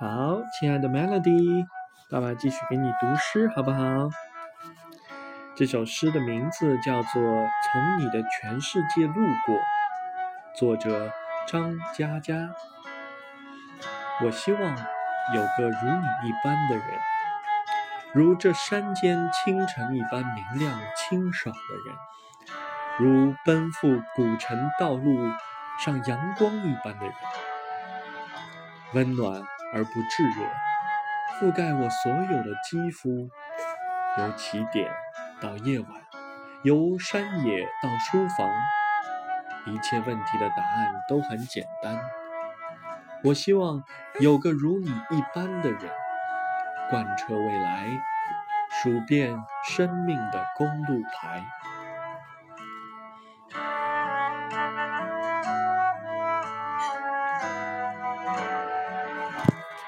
好，亲爱的 Melody，爸爸继续给你读诗，好不好？这首诗的名字叫做《从你的全世界路过》，作者张嘉佳。我希望有个如你一般的人，如这山间清晨一般明亮清爽的人，如奔赴古城道路上阳光一般的人，温暖。而不炙热，覆盖我所有的肌肤，由起点到夜晚，由山野到书房，一切问题的答案都很简单。我希望有个如你一般的人，贯彻未来，数遍生命的公路牌。